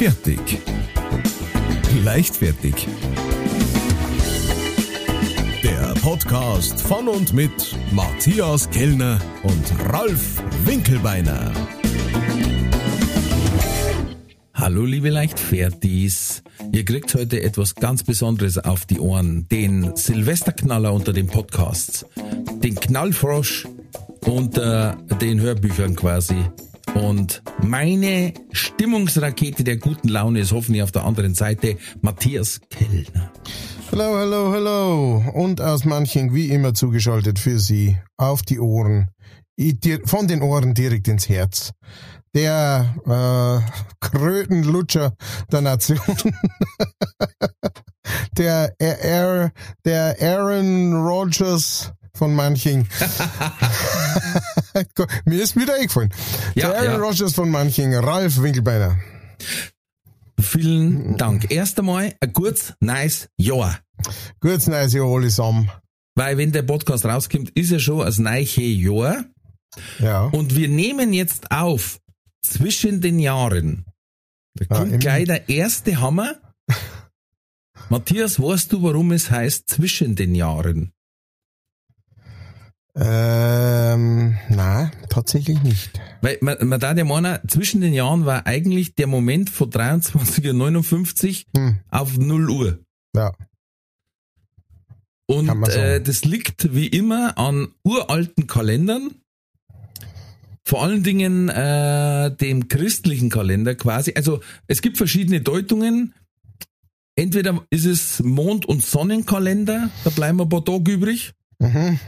Fertig. Leichtfertig. Der Podcast von und mit Matthias Kellner und Ralf Winkelbeiner. Hallo liebe Leichtfertis. Ihr kriegt heute etwas ganz Besonderes auf die Ohren. Den Silvesterknaller unter den Podcasts. Den Knallfrosch unter den Hörbüchern quasi. Und meine Stimmungsrakete der guten Laune ist hoffentlich auf der anderen Seite Matthias Kellner. Hallo, hallo, hallo. Und aus manchen wie immer zugeschaltet für Sie auf die Ohren. Von den Ohren direkt ins Herz. Der äh, Krötenlutscher der Nation. der, der, der Aaron Rodgers von manchen. Mir ist wieder eingefallen. Ja, Aaron ja. Rodgers von manchen, Ralf Winkelbeiner. Vielen Dank. Erst einmal ein kurz, nice Jahr. Kurz, nice Jahr alle zusammen. Weil wenn der Podcast rauskommt, ist ja schon ein neues Jahr. Ja. Und wir nehmen jetzt auf zwischen den Jahren. Da kommt ja, gleich der erste Hammer. Matthias, weißt du, warum es heißt zwischen den Jahren? Ähm, nein, tatsächlich nicht. Weil man, man da ja meinen, zwischen den Jahren war eigentlich der Moment von 23.59 Uhr hm. auf 0 Uhr. Ja. Und äh, das liegt wie immer an uralten Kalendern. Vor allen Dingen äh, dem christlichen Kalender quasi. Also es gibt verschiedene Deutungen. Entweder ist es Mond- und Sonnenkalender, da bleiben ein paar Tage übrig. Mhm.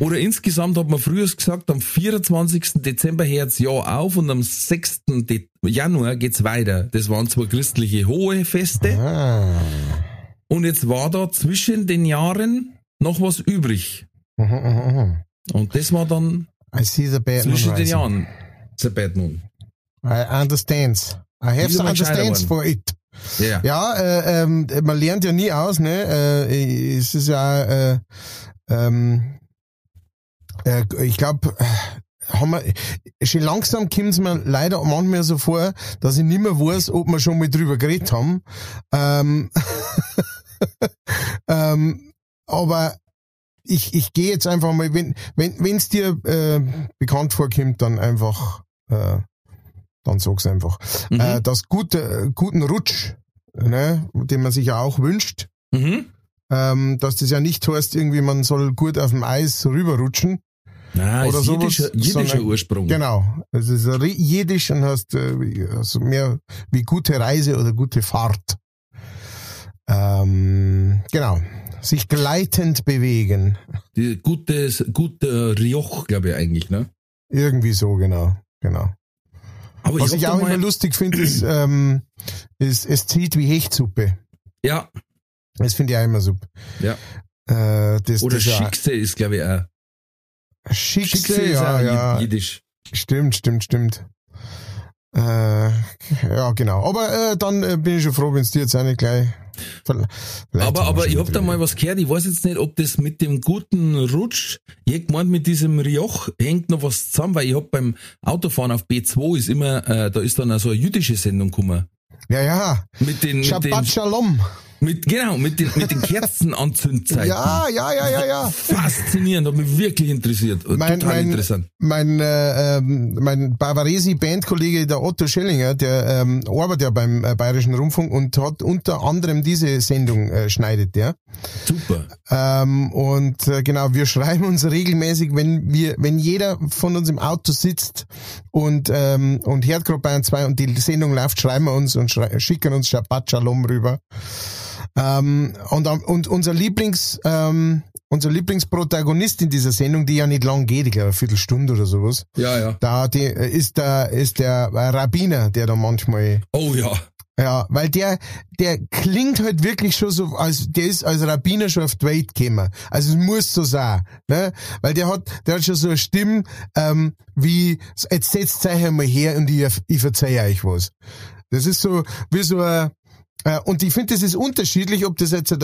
Oder insgesamt hat man früher gesagt, am 24. Dezember hört's Jahr auf und am 6. De Januar geht's weiter. Das waren zwar christliche hohe Feste. Ah. Und jetzt war da zwischen den Jahren noch was übrig. Mhm, mhm, mhm. und das war dann I see the bad zwischen den Jahren. The bad moon. I understand. I have some understands for it. Yeah. Ja, äh, ähm, man lernt ja nie aus, ne? Äh, es ist ja äh, ähm, äh, ich glaube, haben wir, schon langsam kommt es mir leider manchmal so vor, dass ich nicht mehr weiß, ob wir schon mal drüber geredet haben. Ähm, ähm, aber ich, ich gehe jetzt einfach mal, wenn wenn wenn's dir äh, bekannt vorkommt, dann einfach, äh, dann sag's einfach. Mhm. Äh, das gute, guten Rutsch, ne, den man sich ja auch wünscht, mhm. ähm, dass das ja nicht heißt, irgendwie man soll gut auf dem Eis rüberrutschen, Nein, oder ist sowas, jiddischer, jiddischer Ursprung. Genau. Es ist jiddisch und heißt äh, also mehr wie gute Reise oder gute Fahrt. Ähm, genau. Sich gleitend bewegen. Die gutes, gute Rioch, glaube ich eigentlich, ne? Irgendwie so, genau. Genau. Aber Was ich, ich auch immer lustig finde, ist, ähm, ist, es zieht wie Hechtsuppe. Ja. Das finde ich auch immer super. Ja. Äh, das, Oder das Schickste ist, glaube ich, auch. Schickse, ja, ja. Jiddisch. Stimmt, stimmt, stimmt. Äh, ja, genau. Aber äh, dann äh, bin ich schon froh, wenn es dir jetzt eine gleich. Aber, aber ich hab da mal was gehört, ich weiß jetzt nicht, ob das mit dem guten Rutsch, ich gemeint, mit diesem Rioch hängt noch was zusammen, weil ich hab beim Autofahren auf B2 ist immer, äh, da ist dann auch so eine jüdische Sendung gekommen. Ja, ja. Mit den, Shabbat mit den, Shalom. Mit, genau, mit den, mit den Kerzenanzündzeiten. ja, ja, ja, ja, ja. Faszinierend, hat mich wirklich interessiert. Mein, Total mein, interessant. Mein, äh, ähm, mein Bavaresi-Bandkollege, der Otto Schellinger, der ähm, arbeitet ja beim äh, Bayerischen Rundfunk und hat unter anderem diese Sendung äh, schneidet der. Super. Ähm, und äh, genau, wir schreiben uns regelmäßig, wenn wir, wenn jeder von uns im Auto sitzt und ähm, und hört gerade Bayern 2 und die Sendung läuft, schreiben wir uns und schicken uns Shabbat Shalom rüber. Ähm, und, und unser Lieblings, ähm, unser Lieblingsprotagonist in dieser Sendung, die ja nicht lang geht, ich glaube eine Viertelstunde oder sowas. Ja, ja. Da die, ist der, ist der Rabbiner, der da manchmal. Oh ja. Ja, weil der, der klingt halt wirklich schon so, als der ist als Rabbiner schon auf die Welt gekommen. Also es muss so sein, ne? Weil der hat, der hat schon so eine Stimme, ähm, wie, jetzt setzt euch einmal her und ich, ich verzeih euch was. Das ist so, wie so ein, äh, und ich finde, das ist unterschiedlich, ob das jetzt ein,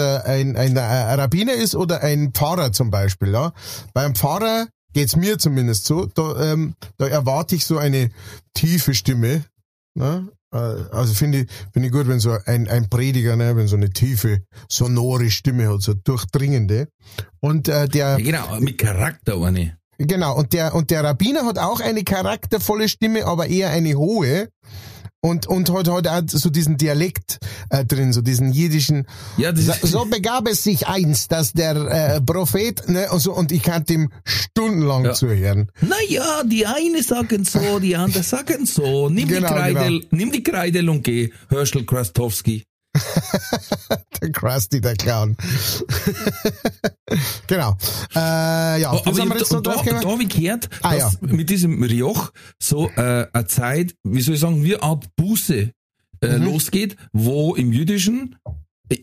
ein, ein Rabbiner ist oder ein Pfarrer zum Beispiel. Ja? Beim Pfarrer geht's mir zumindest so, da, ähm, da erwarte ich so eine tiefe Stimme. Ne? Äh, Also finde ich, finde ich gut, wenn so ein, ein Prediger, ne, wenn so eine tiefe, sonore Stimme hat, so durchdringende. Und äh, der, Ja, genau, mit Charakter eine. genau, und der, und der Rabbiner hat auch eine charaktervolle Stimme, aber eher eine hohe. Und, und hat halt auch so diesen Dialekt äh, drin, so diesen jiddischen. Ja, das So, so begab es sich einst, dass der äh, Prophet, ne, und so, und ich kann dem stundenlang Ja. zuhören. naja, die eine sagen so, die andere sagen so. Nimm Genau, die Kreidel, nimm die Kreidel und geh. Herschel Krastowski. Der Krusty, der Clown. genau. Äh, ja, Oh, aber haben wir jetzt da, da, da habe ich gehört, Ah, dass mit diesem Rioch so äh, eine Zeit, wie soll ich sagen, wie eine Art Buße äh, Mhm. losgeht, wo im Jüdischen,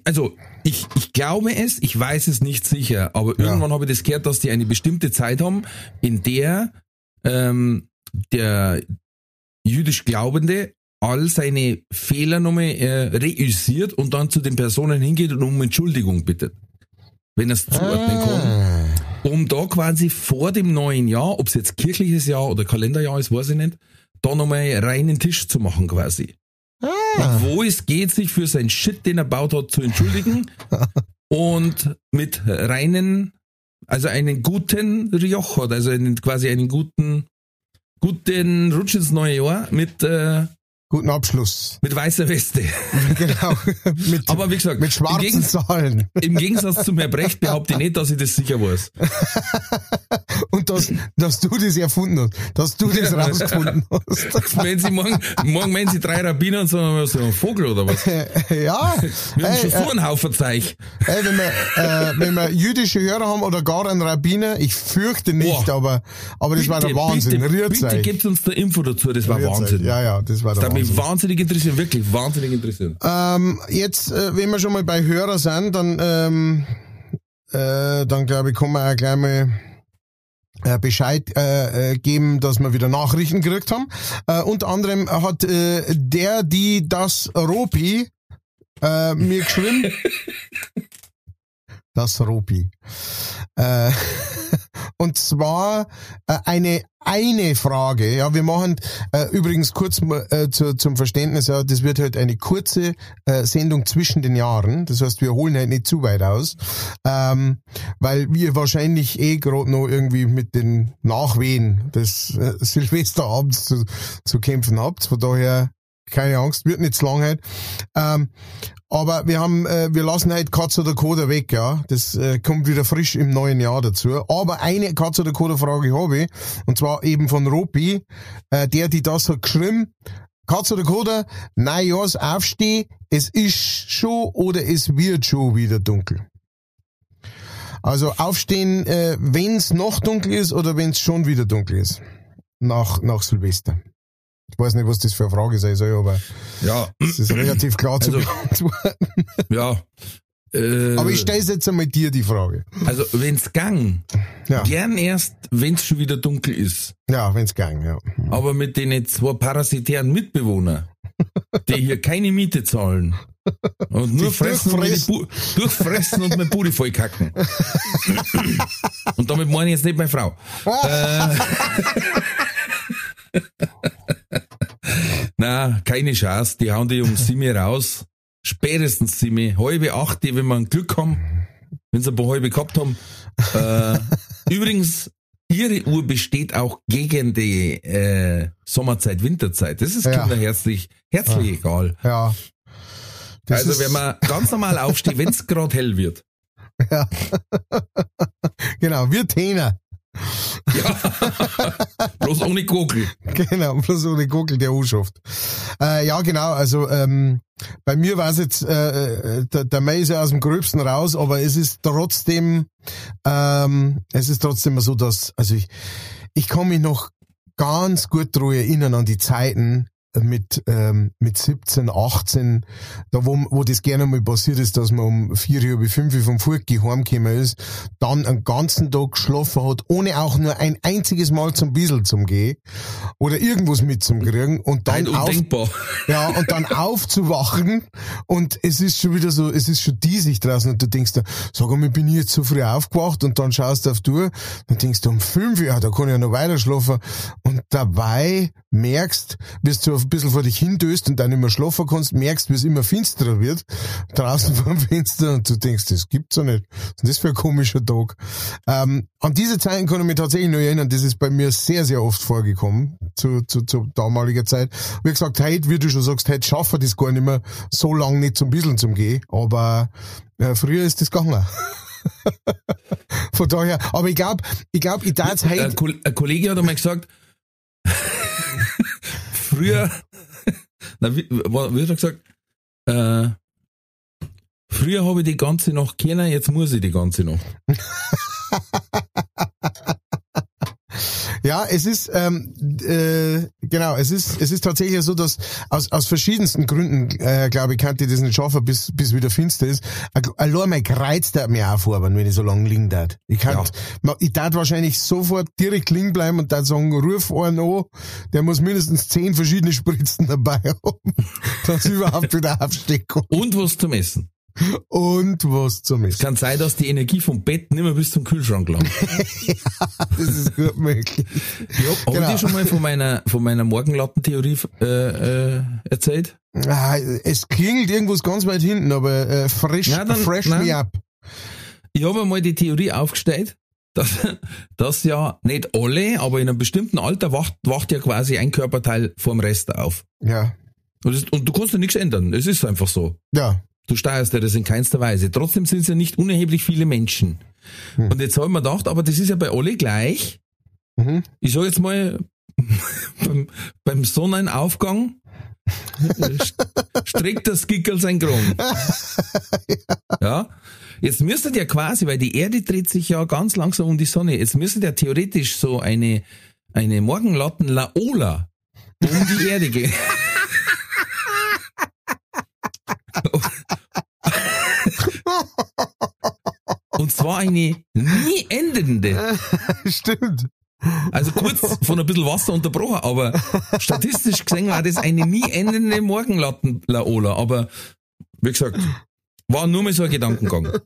also ich, ich glaube es, ich weiß es nicht sicher, aber Ja. irgendwann habe ich das gehört, dass die eine bestimmte Zeit haben, in der ähm, der jüdisch Glaubende all seine Fehler nochmal äh, reüssiert und dann zu den Personen hingeht und um Entschuldigung bittet. Wenn er es zuordnen kann Ah. um da quasi vor dem neuen Jahr, ob es jetzt kirchliches Jahr oder Kalenderjahr ist, weiß ich nicht, da nochmal reinen Tisch zu machen quasi. Ah. Wo es geht, sich für sein Shit, den er baut hat, zu entschuldigen und mit reinen, also einen guten Rioch hat, also einen, quasi einen guten, guten Rutsch ins neue Jahr mit, äh, Guten Abschluss. mit weißer Weste. genau. mit, Aber wie gesagt, mit im, schwarzen Gegens Zahlen. im Gegensatz zum Herr Brecht behaupte ich nicht, dass ich das sicher weiß. Und dass, dass du das erfunden hast. Dass du das rausgefunden hast. Meinen Sie morgen, morgen meinen Sie drei Rabbiner und sagen, so ein Vogel oder was? ja. Wir haben Hey, schon äh, so einen Haufen Zeich. Ey, wenn wir, äh, wenn wir jüdische Hörer haben oder gar einen Rabbiner, ich fürchte nicht, Boah. aber, aber das war der Wahnsinn. Bitte, bitte gebt uns da Info dazu, das war Rührt euch. Wahnsinn. Ja, ja, das war der hat mich Wahnsinn. wahnsinnig interessiert, wirklich wahnsinnig interessiert. Ähm, jetzt, äh, wenn wir schon mal bei Hörer sind, dann, ähm, äh, dann glaube ich, kann man auch gleich mal äh, Bescheid äh, äh, geben, dass wir wieder Nachrichten gekriegt haben. Äh, unter anderem hat äh, der, die das Ropi äh, mir geschrieben. das Ropi. Äh, und zwar äh, eine eine Frage. Ja, wir machen äh, übrigens kurz äh, zu, zum Verständnis. Ja, das wird halt eine kurze äh, Sendung zwischen den Jahren. Das heißt, wir holen halt nicht zu weit aus, ähm, weil wir wahrscheinlich eh gerade noch irgendwie mit den Nachwehen des äh, Silvesterabends zu, zu kämpfen habt. Von daher keine Angst, wird nicht zu lang halt. Ähm, aber wir haben, äh, wir lassen halt Katz oder Koda weg, ja. Das äh, kommt wieder frisch im neuen Jahr dazu. Aber eine Katz oder Koda Frage habe ich, und zwar eben von Ropi, äh, der, die das hat geschrieben. Katz oder Koda, Neujahrs Aufsteh, es ist schon oder es wird schon wieder dunkel. Also aufstehen, äh, wenn es noch dunkel ist oder wenn es schon wieder dunkel ist. Nach, nach Silvester. Ich weiß nicht, was das für eine Frage sein soll, aber Ja, es ist relativ klar zu Also- beantworten. ja. Äh, Aber ich stelle jetzt einmal dir die Frage. Also, wenn's gang, Ja, gern erst, wenn's schon wieder dunkel ist. ja wenn's gang, ja. Aber mit den zwei parasitären Mitbewohnern, die hier keine Miete zahlen und nur fressen und, durchfressen. Bu durchfressen und mein Bude voll kacken. und damit meine ich jetzt nicht meine Frau. Äh, Na, keine Chance. Die hauen die um sieben raus. Spätestens sieben, halbe acht, wenn wir ein Glück haben, wenn sie ein paar halbe gehabt haben. Äh, übrigens, ihre Uhr besteht auch gegen die äh, Sommerzeit, Winterzeit. Das ist Ja. Kinder herzlich, herzlich egal. Ja. Das also wenn man ganz normal aufsteht, wenn es gerade hell wird. Ja. genau, wir Täner. Ja. Bloß ohne Kugel. Genau, bloß eine Gurkel, der anschafft. Äh, ja, genau, also ähm, bei mir war es jetzt, äh, äh, der, der Mai ist ja aus dem Gröbsten raus, aber es ist trotzdem, ähm, es ist trotzdem so, dass, also ich, ich kann mich noch ganz gut daran erinnern an die Zeiten mit, ähm, mit 17, 18, da wo, wo das gerne mal passiert ist, dass man um vier, halb fünf vom Furki heimgekommen ist, dann einen ganzen Tag geschlafen hat, ohne auch nur ein einziges Mal zum Bissel zum Gehen oder irgendwas mit zum Kriegen und dann auf, ja, und dann aufzuwachen und es ist schon wieder so, es ist schon diesig draußen und du denkst dir, sag mal, bin ich jetzt so früh aufgewacht und dann schaust du auf die Uhr und denkst du, um fünf, ja, da kann ich ja noch weiter schlafen und dabei merkst, wie du ein bisschen vor dich hindöst und dann immer schlafen kannst, merkst, wie es immer finsterer wird, draußen vor dem Fenster und du denkst, das gibt's doch nicht. Was ist das für ein komischer Tag? Ähm, an diese Zeiten kann ich mich tatsächlich noch erinnern, das ist bei mir sehr, sehr oft vorgekommen, zu, zu, zu damaliger Zeit. Wie gesagt, heute, wie du schon sagst, heute schaffen das gar nicht mehr so lange nicht zum bisschen zum Gehen, aber äh, früher ist das gegangen. Von daher, aber ich glaube, ich glaube, ich darf heute, ein Kollege hat einmal gesagt, früher, na, wie, wie hat gesagt, äh, früher habe ich die ganze Nacht kennen, jetzt muss ich die ganze Nacht. Ja, es ist ähm, äh, genau, es ist es ist tatsächlich so, dass aus aus verschiedensten Gründen, äh, glaube ich, kann ich das nicht schaffen, bis bis wieder finster ist. Allein mein Kreuz der mir auch vorben, wenn ich so lange liegen darf. Ich kann, Ja. ich darf wahrscheinlich sofort direkt liegen bleiben und dann sagen, ruf einen an, der muss mindestens zehn verschiedene Spritzen dabei haben, dass ich überhaupt wieder aufstehen kann. Und was zum Essen. Und was zum Es Essen. kann sein, dass die Energie vom Bett nicht mehr bis zum Kühlschrank gelangt. Das ist gut möglich. Ja, Habe Genau. ich dir schon mal von meiner, von meiner Morgenlattentheorie äh, äh, erzählt? Ah, es klingelt irgendwas ganz weit hinten, aber äh, fresh, Ja, dann- fresh nein. me up. Ich habe einmal die Theorie aufgestellt, dass, dass ja nicht alle, aber in einem bestimmten Alter wacht, wacht ja quasi ein Körperteil vorm Rest auf. Ja, Und, das, und du kannst ja nichts ändern. Es ist einfach so. ja. Du steuerst ja das in keinster Weise. Trotzdem sind es ja nicht unerheblich viele Menschen. Hm. Und jetzt habe ich mir gedacht, aber das ist ja bei alle gleich. Mhm. Ich sag jetzt mal, beim, beim Sonnenaufgang st- streckt das Gickel sein Kron. Ja. Jetzt müsste ja quasi, weil die Erde dreht sich ja ganz langsam um die Sonne, jetzt müsste ja theoretisch so eine, eine Morgenlatten Laola um die Erde gehen. Und zwar eine nie endende. Stimmt. Also kurz von ein bisschen Wasser unterbrochen, aber statistisch gesehen war das eine nie endende Morgenlatten-Laola. Aber wie gesagt, war nur mal so ein Gedankengang.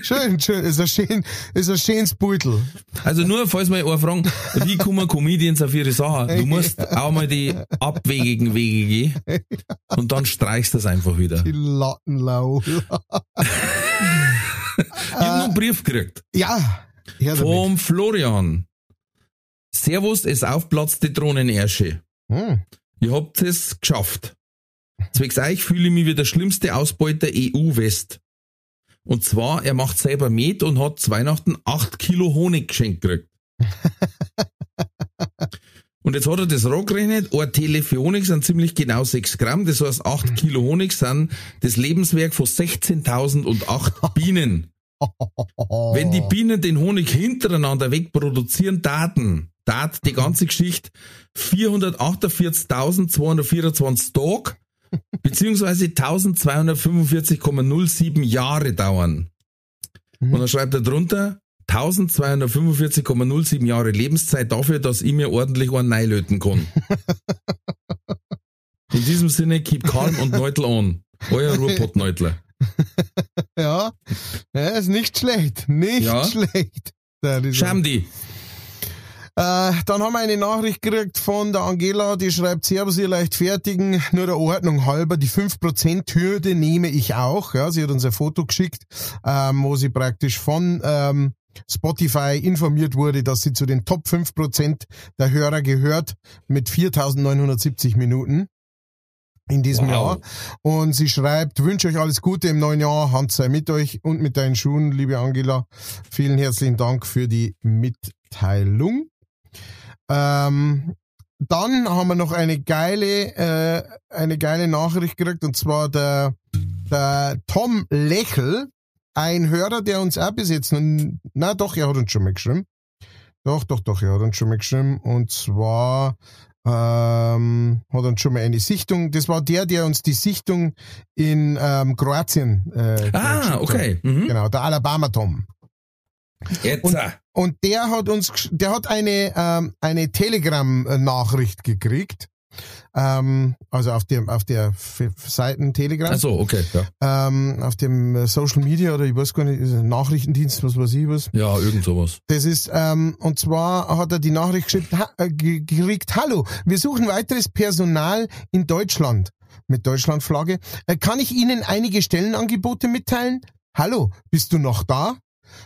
Schön, schön. Ist ein schön, ist ein schönes Beutel. Also nur, falls mal einer fragen, wie kommen Comedians auf ihre Sachen? Du musst auch mal die abwegigen Wege gehen und dann streichst du das einfach wieder. Die Lattenlau. Ich habe einen Brief gekriegt Ja. Vom Florian. Servus, es aufplatzt die Drohnenersche. Hm. Ihr habt es geschafft. Zwecks euch fühle ich mich wie der schlimmste Ausbeuter EU-West. Und zwar, er macht selber Met und hat zu Weihnachten 8 Kilo Honig geschenkt gekriegt. und jetzt hat er das gerechnet, ein Tele für Honig sind ziemlich genau 6 Gramm, das heißt 8 Kilo Honig sind das Lebenswerk von 16.008 Bienen. Wenn die Bienen den Honig hintereinander wegproduzieren, Daten, dat die ganze Geschichte 448.224 Tage beziehungsweise 1245,07 Jahre dauern. Und dann schreibt er drunter 1245,07 Jahre Lebenszeit dafür, dass ich mir ordentlich einen neilöten kann. In diesem Sinne, keep calm und Neutel on. Euer Ruhrpottneutler. Ja. Ja, ist nicht schlecht. Nicht Ja. schlecht. Ist- Schamdi. Äh, dann haben wir eine Nachricht gekriegt von der Angela, die schreibt, Servus, ihr Leichtfertigen, nur der Ordnung halber, die 5%-Hürde nehme ich auch. Ja, sie hat uns ein Foto geschickt, ähm, wo sie praktisch von ähm, Spotify informiert wurde, dass sie zu den Top 5% der Hörer gehört mit 4.970 Minuten in diesem Wow. Jahr. Und sie schreibt, wünsche euch alles Gute im neuen Jahr, Hand sei mit euch und mit deinen Schuhen, liebe Angela. Vielen herzlichen Dank für die Mitteilung. Ähm, dann haben wir noch eine geile, äh, eine geile Nachricht gekriegt und zwar der, der Tom Lächel, ein Hörer, der uns auch bis jetzt, na doch, er hat uns schon mal geschrieben. Doch, doch, doch, er hat uns schon mal geschrieben und zwar ähm, hat uns schon mal eine Sichtung, das war der, der uns die Sichtung in ähm, Kroatien äh, Ah, okay. Mhm. Genau, der Alabama Tom. Jetzt. Und- Und der hat uns, der hat eine, ähm, eine Telegram-Nachricht gekriegt. ähm, also auf dem auf der Seiten Telegram, Ach so, okay, ja. ähm, auf dem äh, Social Media oder ich weiß gar nicht, Nachrichtendienst, was weiß ich was. Ja, irgend sowas. Das ist, ähm, und zwar hat er die Nachricht geschickt, ha, äh, ge- gekriegt, hallo, wir suchen weiteres Personal in Deutschland mit Deutschlandflagge. Äh, kann ich Ihnen einige Stellenangebote mitteilen? Hallo, bist du noch da?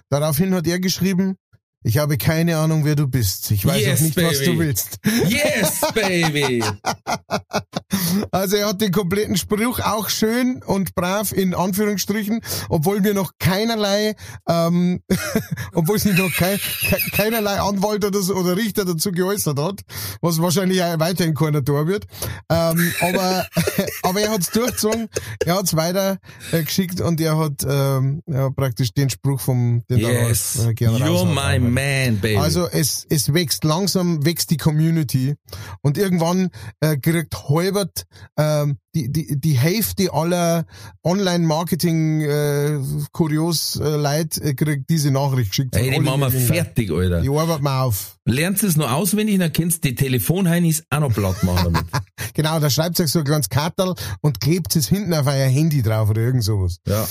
Daraufhin hat er geschrieben, ich habe keine Ahnung, wer du bist. Ich weiß Yes, auch nicht, was baby. du willst. Yes, baby! Also er hat den kompletten Spruch auch schön und brav in Anführungsstrichen, obwohl wir noch keinerlei, ähm, obwohl sich noch kein, ke keinerlei Anwalt oder, so, oder Richter dazu geäußert hat, was wahrscheinlich auch weiterhin keiner tun wird. Ähm, aber, aber er hat's durchgezogen, er hat's weiter äh, geschickt und er hat ähm, ja, praktisch den Spruch vom den Yes, Ralf, äh, gerne you're my man, baby. Also es, es wächst langsam, wächst die Community und irgendwann äh, kriegt halbert ähm, die, die, die Hälfte aller Online-Marketing äh, äh, äh, kriegt diese Nachricht geschickt. Ey, die machen wir fertig, Alter. Die arbeitet mal auf. Lernst es noch auswendig, dann kennst du die Telefonheinis auch noch platt machen damit. Genau, da schreibt euch so ein kleines Kartel und klebt es hinten auf euer Handy drauf oder irgend sowas. ja.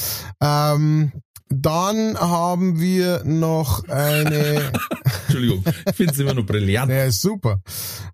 Ähm, dann haben wir noch eine Entschuldigung, ich finde es immer noch brillant. Ja, ist super.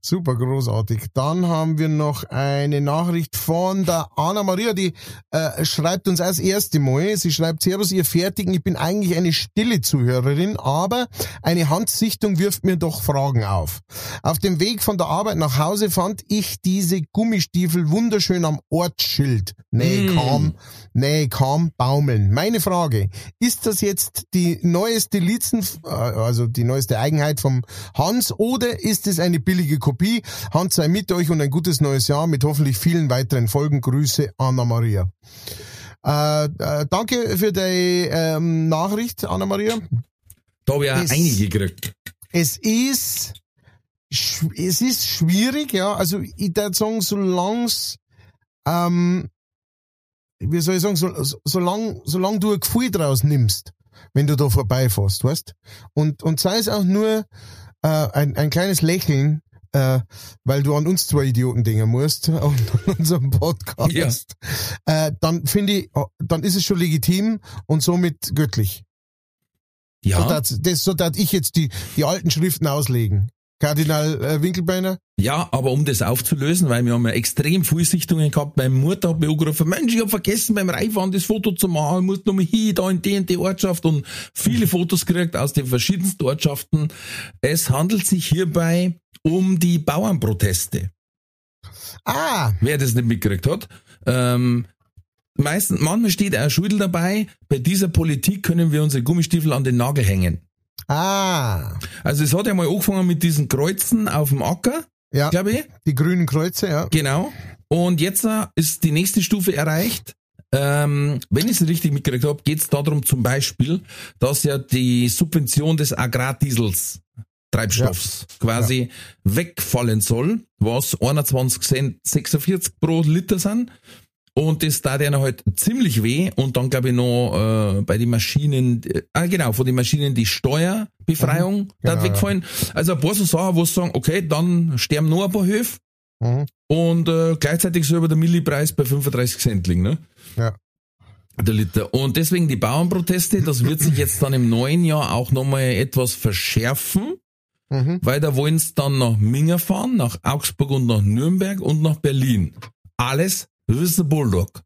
Super großartig. Dann haben wir noch eine Nachricht von der Anna Maria, die äh, schreibt uns als erste Mal. Sie schreibt, Servus, ihr Fertigen, ich bin eigentlich eine stille Zuhörerin, aber eine Handsichtung wirft mir doch Fragen auf. Auf dem Weg von der Arbeit nach Hause fand ich diese Gummistiefel wunderschön am Ortsschild. Nee, Mm. kam, nee, kam baumeln. Meine Frage, ist das jetzt die neueste Lizen, äh, also die neueste Eigenheit vom Hans oder ist es eine billige Kopie? Hans sei mit euch und ein gutes neues Jahr mit hoffentlich vielen weiteren Folgen. Grüße, Anna Maria. Äh, äh, danke für die ähm, Nachricht, Anna Maria. Da habe ich auch Es- einige gekriegt. Es ist, es ist schwierig, ja. Also ich würde sagen, solang's, ähm, wie soll ich sagen, so, so- solang, solang du ein Gefühl draus nimmst, wenn du da vorbeifährst, weißt? Und, und sei es auch nur äh, ein, ein kleines Lächeln, äh, weil du an uns zwei Idioten denken musst und an unserem Podcast, äh, dann finde ich, oh, dann ist es schon legitim und somit göttlich. So Ja, dat, das, so dat ich jetzt die, die alten Schriften auslegen. Kardinal äh, Winkelbeiner? ja, aber um das aufzulösen, weil wir haben ja extrem viele Sichtungen gehabt, meine Mutter hat mir angerufen, Mensch, ich habe vergessen beim Reinfahren das Foto zu machen, ich muss nochmal hin, da in die und die Ortschaft und viele Fotos gekriegt aus den verschiedensten Ortschaften. Es handelt sich hierbei um die Bauernproteste. Ah, wer das nicht mitgekriegt hat. Ähm, meistens, manchmal steht ein Schudel dabei, bei dieser Politik können wir unsere Gummistiefel an den Nagel hängen. ah. Also es hat ja mal angefangen mit diesen Kreuzen auf dem Acker, Ja, glaube ich. die grünen Kreuze, ja. Genau. Und jetzt äh, ist die nächste Stufe erreicht. Ähm, wenn ich es richtig mitgekriegt habe, geht es darum zum Beispiel, dass ja die Subvention des Agrardiesels Treibstoffs quasi wegfallen soll, was 21 Cent 46 pro Liter sind. Und das tat ihnen halt ziemlich weh. Und dann glaube ich noch äh, bei den Maschinen, äh, ah genau, von den Maschinen die Steuerbefreiung Mhm. da Genau, wegfallen. Also ein paar so Sachen, wo sie sagen, okay, dann sterben noch ein paar Höfe Mhm. und äh, gleichzeitig soll aber der Millipreis bei 35 Cent liegen, ne? Ja. Der Liter. Und deswegen die Bauernproteste, das wird sich jetzt dann im neuen Jahr auch nochmal etwas verschärfen, Mhm. weil da wollen sie dann nach Minga fahren, nach Augsburg und nach Nürnberg und nach Berlin. Alles Risse Bulldog.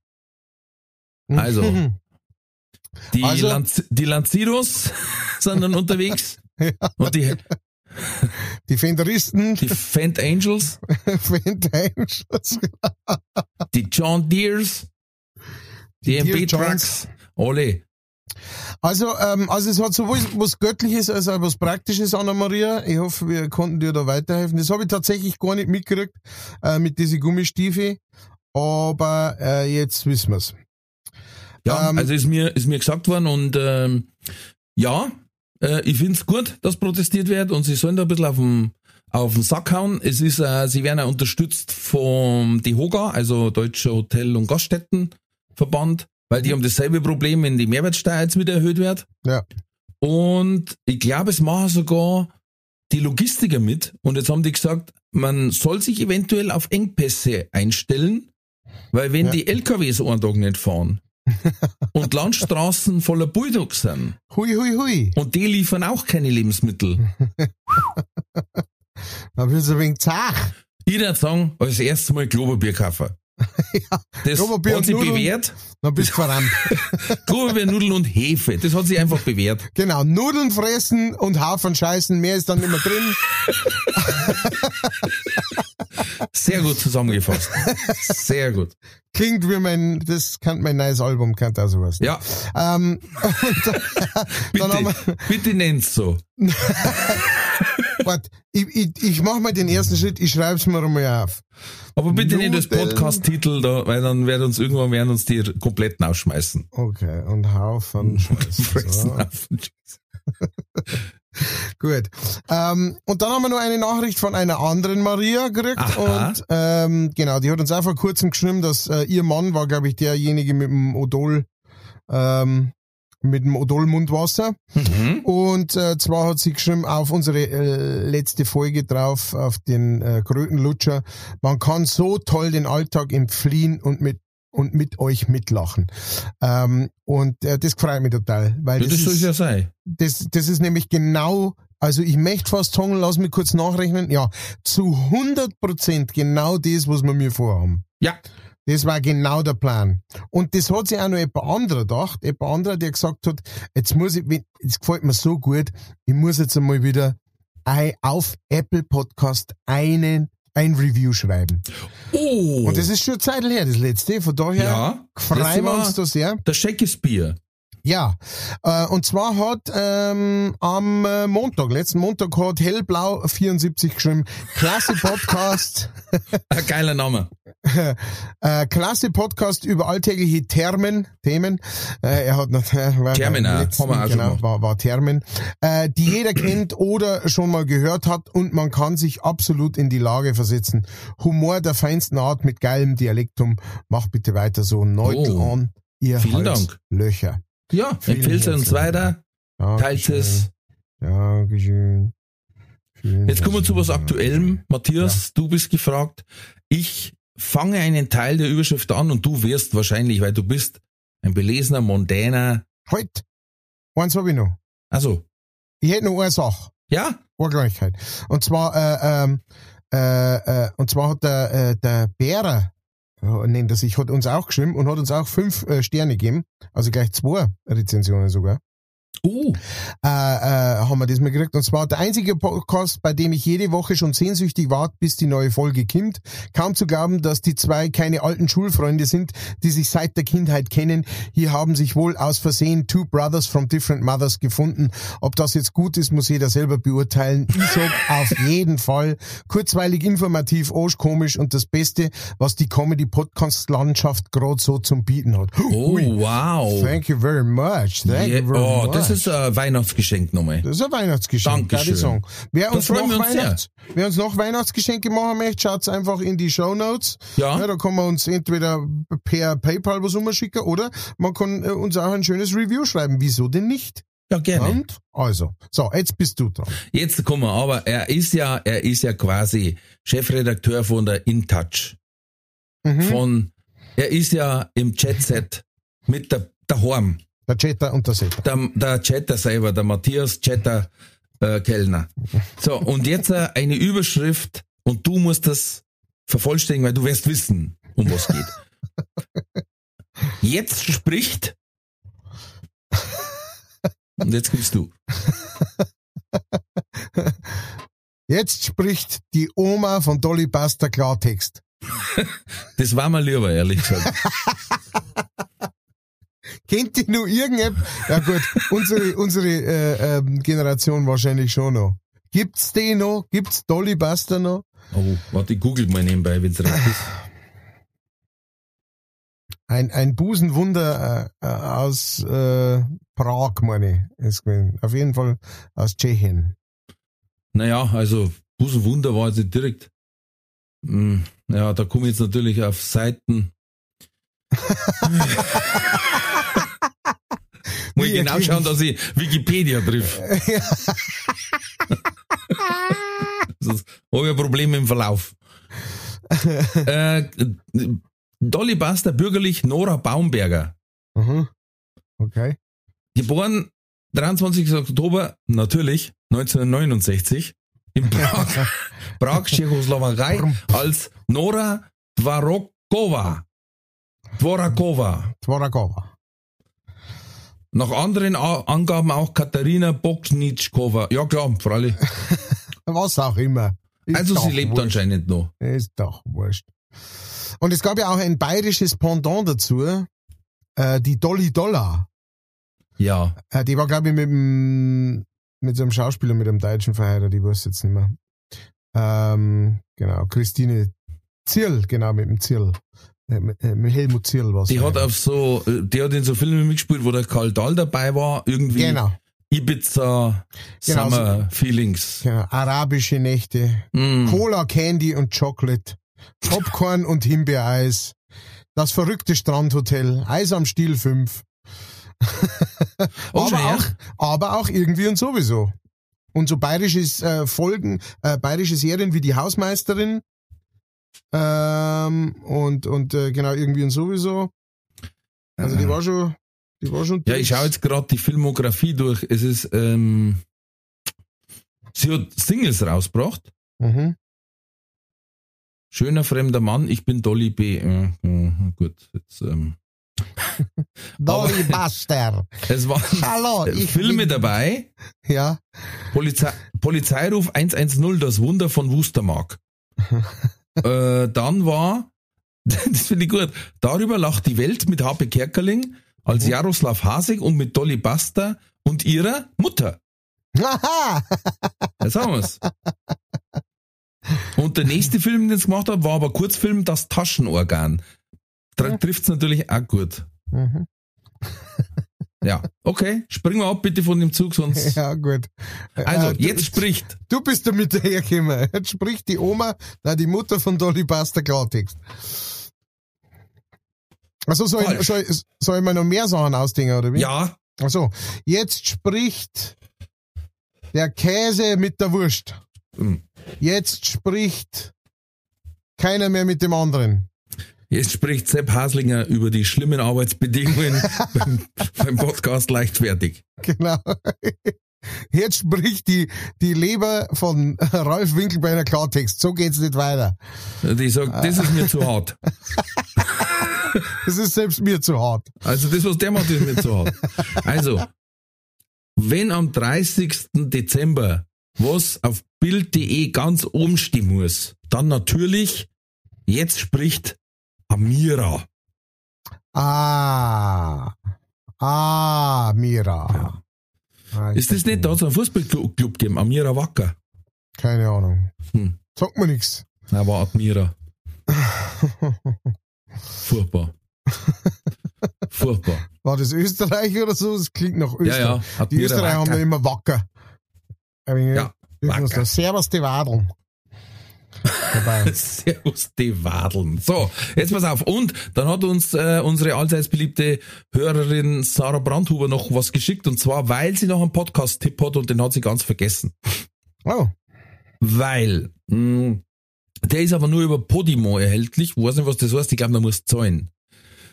Also. Mhm. Die, Also- Lanz die Lanziros sind dann unterwegs Ja. und die, Die Fenderisten, die Fendt Angels, Fendangels, die John Deeres, die, Die MB Deere Trucks, alle. Also, ähm, also es hat sowohl was Göttliches als auch was Praktisches, Anna-Maria. Ich hoffe, wir konnten dir da weiterhelfen. Das habe ich tatsächlich gar nicht mitgekriegt äh, mit diesen Gummistiefel, aber äh, jetzt wissen wir's. Ja, Ähm, also ist mir, ist mir gesagt worden und ähm, ja, äh, ich find's gut, dass protestiert wird und sie sollen da ein bisschen auf den, auf den Sack hauen. Es ist, äh, sie werden auch unterstützt vom DEHOGA, also Deutscher Hotel- und Gaststättenverband, weil die haben dasselbe Problem, wenn die Mehrwertsteuer jetzt wieder erhöht wird. Ja. Und ich glaube, es machen sogar die Logistiker mit und jetzt haben die gesagt, man soll sich eventuell auf Engpässe einstellen, weil wenn Ja. die LKWs einen Tag nicht fahren und Landstraßen voller Bulldogs sind Hui, hui, hui. und die liefern auch keine Lebensmittel, Da wird's ein wenig zach. ich würde sagen, als erstes mal Klopapier kaufen. Das Klopapier hat sich bewährt. Dann bist du verrannt. Klopapier, Nudeln und Hefe. Das hat sich einfach bewährt. genau, Nudeln fressen und Haufen scheißen, mehr ist dann nicht mehr drin. Sehr gut zusammengefasst. Sehr gut. Klingt wie mein, das kann mein neues Album, kann da sowas. Ja, Ähm, dann, dann bitte, wir, bitte nenn's so. Warte, ich, ich, ich mach mal den ersten Schritt, ich schreib's mir einmal auf. Aber bitte nicht das Nudeln. Podcast-Titel da, weil dann werden uns irgendwann werden uns die kompletten ausschmeißen. Okay, und Haufen Scheiße. Fressen So. Gut. Ähm, und dann haben wir noch eine Nachricht von einer anderen Maria gekriegt. Aha. Und ähm, genau, die hat uns auch vor kurzem geschrieben, dass äh, ihr Mann war, glaube ich, derjenige mit dem Odol, ähm, mit dem Odol-Mundwasser. Mhm. Und äh, zwar hat sie geschrieben auf unsere äh, letzte Folge drauf, auf den äh, Krötenlutscher, man kann so toll den Alltag entfliehen und mit und mit euch mitlachen. Ähm, und äh, das freut mich total, weil Ja, das, das soll ist, ja sein. das, das ist nämlich genau, also ich möchte fast sagen, lass mich kurz nachrechnen, ja, zu 100 Prozent genau das, was wir mir vorhaben. Ja. Das war genau der Plan. Und das hat sich auch noch jemand anderer gedacht, jemand anderer, der gesagt hat, jetzt muss ich, es gefällt mir so gut, ich muss jetzt einmal wieder auf Apple Podcast einen, ein Review schreiben. Oh, Und das ist schon eine Zeit her, das letzte, von daher ja, freuen wir uns da sehr. der Shakespeare. Ja, äh, und zwar hat ähm, am äh, Montag, letzten Montag hat Hellblau 74 geschrieben, klasse Podcast, geiler Name. äh, klasse Podcast über alltägliche Thermen, Themen. Äh, er hat noch, äh, war Thermen beim auch, letzten, haben wir auch genau, war, war Thermen, äh, die jeder kennt oder schon mal gehört hat und man kann sich absolut in die Lage versetzen. Humor der feinsten Art mit geilem Dialektum. Macht bitte weiter so. Neutel Oh. an, ihr Vielen Dank. Löcher. Ja, empfehlt es uns weiter, teilt Dankeschön. es. Dankeschön. Vielen Jetzt kommen wir zu was Aktuellem. Matthias, du bist gefragt. Ich fange einen Teil der Überschrift an und du wirst wahrscheinlich, weil du bist ein belesener, mondäner, Halt! Eins habe ich noch. also, Ich hätte noch eine Sache. ja, Kleinigkeit. Und zwar, äh, ähm, äh, äh, und zwar hat der, äh, der Bärer, nennt er sich, hat uns auch geschrieben und hat uns auch fünf äh, Sterne gegeben. Also gleich zwei Rezensionen sogar. Uh, äh, äh, haben wir das mal gekriegt. Und zwar der einzige Podcast, bei dem ich jede Woche schon sehnsüchtig warte, bis die neue Folge kommt. Kaum zu glauben, dass die zwei keine alten Schulfreunde sind, die sich seit der Kindheit kennen. Hier haben sich wohl aus Versehen two brothers from different mothers gefunden. Ob das jetzt gut ist, muss jeder selber beurteilen. Ich sag auf jeden Fall kurzweilig, informativ, arschkomisch und das Beste, was die Comedy-Podcast-Landschaft gerade so zum Bieten hat. oh, Ui. wow. Thank you very much. Thank Yeah, you very oh, much. Das ist ein Weihnachtsgeschenk nochmal. Das ist ein Weihnachtsgeschenk, Dankeschön. sagen. Wer uns, noch uns sehr. Weihnachts, wer uns noch Weihnachtsgeschenke machen möchte, schaut's einfach in die Show Notes. Ja. da kann man uns entweder per PayPal was umschicken oder man kann äh, uns auch ein schönes Review schreiben. Wieso denn nicht? Ja, gerne. Und? Also, so, jetzt bist du dran. Jetzt kommen wir, aber er ist ja, er ist ja quasi Chefredakteur von der InTouch. Mhm. Von, er ist ja im Chatset mit der, der Horm. Der Chatter und der Setter. Der, der Chatter selber, der Matthias Chatter äh, Kellner. So, und jetzt äh, eine Überschrift und du musst das vervollständigen, weil du wirst wissen, um was geht. Jetzt spricht und jetzt gibst du. Jetzt spricht die Oma von Dolly Buster Klartext. Das war mir lieber, ehrlich gesagt. Kennt die nur irgendjemand? Ja gut, unsere, unsere äh, ähm, Generation wahrscheinlich schon noch. Gibt's die noch? Gibt's Dolly Buster noch? Oh, warte, ich google mal nebenbei, wenn's recht ist. Ein, ein Busenwunder äh, äh, aus äh, Prag, meine ich. ist gewesen. Auf jeden Fall aus Tschechien. Naja, also Busenwunder war jetzt nicht direkt. Hm, Ja, da komme ich jetzt natürlich auf Seiten. Muss ich genau schauen, dass ich Wikipedia triff. Habe ich ein Problem im Verlauf. äh, Dolly Buster, bürgerlich Nora Baumberger. Mhm. Okay. Geboren 23. Oktober, natürlich, 1969, in Prag, Prag, Tschechoslowakei, als Nora Dvarokova. Dvorakova. Tvorakova. Nach anderen A Angaben auch Katharina Boknitschkova. Ja klar, freilich. Was auch immer. Ist Also sie lebt wurscht. anscheinend noch. Ist doch wurscht. Und es gab ja auch ein bayerisches Pendant dazu, äh, die Dolly Dollar. Ja. Äh, die war, glaube ich, mit, dem, mit so einem Schauspieler, mit einem Deutschen verheiratet, ich weiß jetzt nicht mehr. Ähm, genau, Christine Zierl, genau, mit dem Zierl. Äh, äh, Helmut Zierl war Die hat auf so, äh, die hat in so Filmen mitgespielt, wo der Karl Dahl dabei war, irgendwie Genau, Ibiza Genau, Summer Feelings. genau, arabische Nächte. Mm. Cola, Candy und Chocolate, Popcorn und Himbeereis, das verrückte Strandhotel, Eis am Stiel 5. Oh, aber, auch, aber auch irgendwie und sowieso. Und so bayerisches äh, Folgen, äh, bayerische Serien wie die Hausmeisterin ähm, und, und äh, genau irgendwie und sowieso. Also die war schon, die war schon. Ja, ich schaue jetzt gerade die Filmografie durch. Es ist, ähm, sie hat Singles rausgebracht. Mhm. Schöner fremder Mann, ich bin Dolly B. Äh, äh, gut, jetzt, ähm, Dolly Buster. es waren Hallo, äh, Filme bin, dabei. Ja. Polizei, Polizeiruf 110, das Wunder von Wustermark. äh, dann war, das finde ich gut, darüber lacht die Welt mit Harpe Kerkeling als Mhm. Jaroslav Hasek und mit Dolly Buster und ihrer Mutter. Haha. Jetzt haben wir's. Und der nächste Film, den ich gemacht habe, war aber Kurzfilm Das Taschenorgan. Da trifft's natürlich auch gut. Mhm. Ja, okay, springen wir ab bitte von dem Zug, sonst. Ja, gut. Also, Äh, du- jetzt spricht. Du bist damit dahergekommen. Jetzt spricht die Oma, na, die Mutter von Dolly Buster Klartext. Also soll ich, Falsch. soll, ich- soll ich mir noch mehr Sachen ausdenken, oder wie? Ja, Also, jetzt spricht der Käse mit der Wurst. Hm. Jetzt spricht keiner mehr mit dem anderen. Jetzt spricht Sepp Haslinger über die schlimmen Arbeitsbedingungen beim, beim Podcast leichtfertig. Genau. Jetzt spricht die, die Leber von Ralf Winkelbeiner Klartext. So geht's nicht weiter. Die sagt, das ist mir zu hart. Das ist selbst mir zu hart. Also das, was der macht, ist mir zu hart. Also, wenn am 30. Dezember was auf Bild.de ganz oben stehen muss, dann natürlich, jetzt spricht Amira. Ah. Ah, Mira. Ja. Ah, Ist das nicht, da hat es einen Fußballclub gegeben, Amira Wacker. Keine Ahnung. Hm. Sagt mir nix. Na, war Admira. Furchtbar. Furchtbar. War das Österreich oder so? Das klingt nach Ja, Österreich. ja, Die Admira Österreicher haben ja immer wacker. Ja, wacker. Servus die Wadeln. Dabei. Servus, die Wadeln. So, jetzt pass auf. Und dann hat uns äh, unsere allseits beliebte Hörerin Sarah Brandhuber noch was geschickt. Und zwar, weil sie noch einen Podcast-Tipp hat und den hat sie ganz vergessen. Oh. Weil, mh, der ist aber nur über Podimo erhältlich. Ich weiß nicht, was das heißt. Ich glaube, da muss zahlen.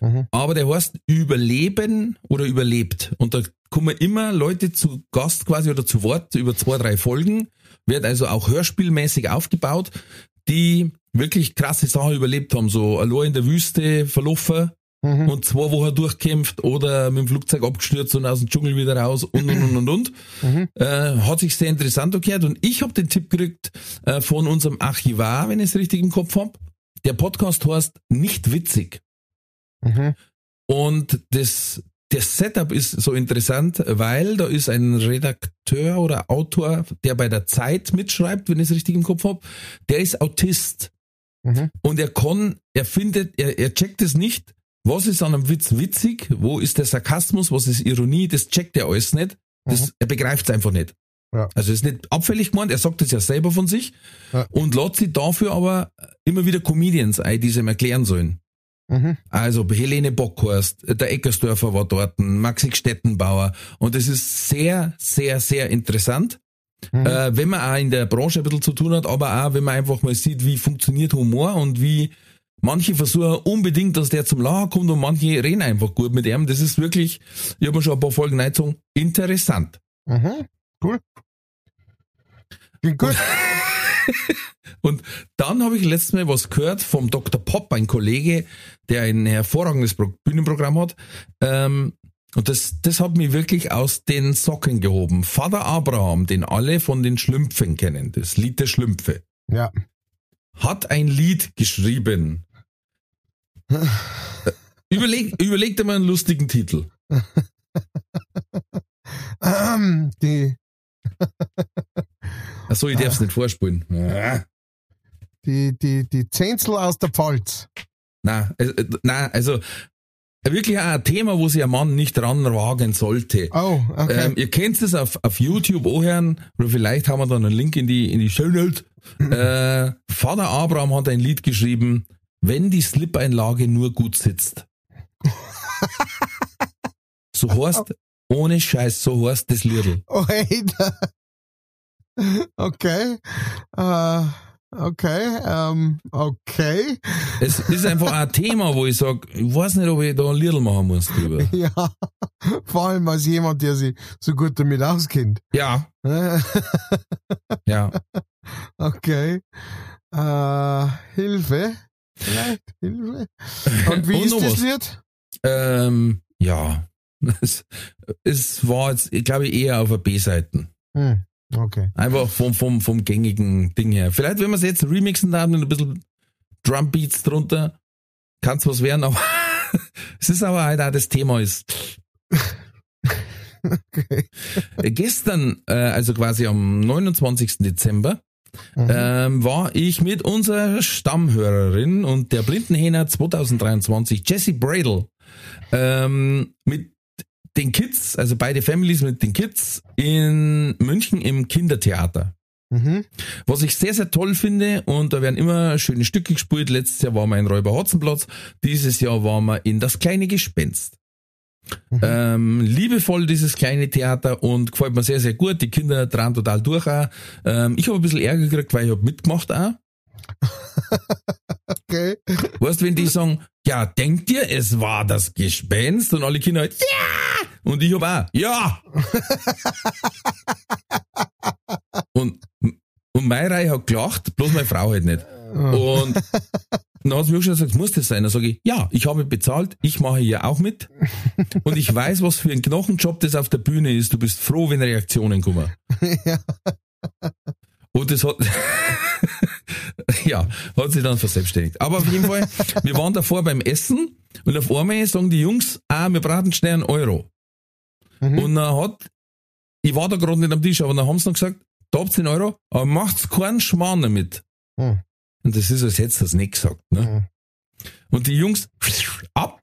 Mhm. Aber der heißt Überleben oder Überlebt. Und da kommen immer Leute zu Gast quasi oder zu Wort über zwei, drei Folgen. Wird also auch hörspielmäßig aufgebaut, die wirklich krasse Sachen überlebt haben. So allein in der Wüste verlaufen Mhm. und zwei Wochen durchkämpft oder mit dem Flugzeug abgestürzt und aus dem Dschungel wieder raus und und und und und. Mhm. Äh, hat sich sehr interessant angehört und ich habe den Tipp gekriegt äh, von unserem Archivar, wenn ich es richtig im Kopf hab. Der Podcast heißt Nicht witzig. Mhm. Und das, das Setup ist so interessant, weil da ist ein Redakteur oder Autor, der bei der Zeit mitschreibt, wenn ich es richtig im Kopf hab. Der ist Autist. Mhm. Und er kann, er findet, er, er checkt es nicht, was ist an einem Witz witzig, wo ist der Sarkasmus, was ist Ironie, das checkt er alles nicht. Das, Er begreift es einfach nicht. Ja. Also ist nicht abfällig gemeint, er sagt es ja selber von sich Ja. und lädt sich dafür aber immer wieder Comedians ein, die es ihm erklären sollen. Mhm. Also Helene Bockhorst, der Eckersdörfer war dort, Maxi Stettenbauer und es ist sehr, sehr, sehr interessant. Mhm. Äh, wenn man auch in der Branche ein bisschen zu tun hat, aber auch wenn man einfach mal sieht, wie funktioniert Humor und wie manche versuchen unbedingt, dass der zum Lachen kommt und manche reden einfach gut mit ihm. Das ist wirklich, ich habe mir schon ein paar Folgen reingezogen, interessant. Mhm. Cool. Klingt gut. Und dann habe ich letztes Mal was gehört vom Dr. Pop, ein Kollege, der ein hervorragendes Pro Bühnenprogramm hat. Ähm, und das, das hat mich wirklich aus den Socken gehoben. Vater Abraham, den alle von den Schlümpfen kennen, das Lied der Schlümpfe, Ja. hat ein Lied geschrieben. Überleg, überleg dir mal einen lustigen Titel. Ähm, die, Achso, ich darf es nicht vorspielen. Ah. die, die, die Zenzel aus der Pfalz. Na, äh, äh, na, also wirklich auch ein Thema, wo sich ein Mann nicht ranwagen sollte. Oh, okay. Ähm, ihr kennt es auf, auf YouTube anhören, oder vielleicht haben wir dann einen Link in die, in die Show Notes. Äh, Vater Abraham hat ein Lied geschrieben, wenn die Slip-Einlage nur gut sitzt. So heißt, ohne Scheiß, so heißt das Liedl. Oh, Alter. Okay. Äh, okay. Ähm, okay. Es ist einfach ein Thema, wo ich sag, ich weiß nicht, ob ich da ein Liedl machen muss drüber. Ja. Vor allem als jemand, der sich so gut damit auskennt. Ja, ja. Okay. Äh, Hilfe. Vielleicht Hilfe. Und wie Und ist das. Lied? Ähm, ja. Es, es war jetzt, ich glaube, eher auf der B-Seite. Hm. Okay. Einfach vom, vom, vom gängigen Ding her. Vielleicht, wenn wir es jetzt remixen da mit ein bisschen Drumbeats drunter, kann es was werden, aber es ist aber halt auch das Thema ist. Okay. Gestern, äh, also quasi am 29. Dezember, Mhm. ähm, war ich mit unserer Stammhörerin und der Blindenhähner 2023, Jessie Bradle, ähm, mit den Kids, also beide Families mit den Kids in München im Kindertheater. Mhm. Was ich sehr, sehr toll finde, und da werden immer schöne Stücke gespielt. Letztes Jahr waren wir in Räuber Hotzenplatz, dieses Jahr waren wir in Das kleine Gespenst. Ähm, liebevoll dieses kleine Theater und gefällt mir sehr, sehr gut. Die Kinder dran total durch auch. Ähm, ich habe ein bisschen Ärger gekriegt, weil ich hab mitgemacht auch. Okay. Weißt wenn die sagen, ja, denkt ihr, es war das Gespenst? Und alle Kinder halt, ja! Und ich hab auch, ja! und, und meine Reihe hat gelacht, bloß meine Frau halt nicht. Und dann hat sie mir schon gesagt, muss das sein? Dann sage ich, ja, ich habe bezahlt, ich mache hier auch mit. Und ich weiß, was für ein Knochenjob das auf der Bühne ist. Du bist froh, wenn Reaktionen kommen. ja. Und das hat, ja, hat sich dann verselbstständigt. Aber auf jeden Fall, wir waren davor beim Essen und auf einmal sagen die Jungs, ah, wir braten schnell einen Euro. Mhm. Und dann hat, ich war da gerade nicht am Tisch, aber dann haben sie noch gesagt, da habt ihr den Euro, aber macht's keinen Schmarrn damit. Hm. Und das ist, als hättest du das nicht gesagt. Ne? Hm. Und die Jungs, ab.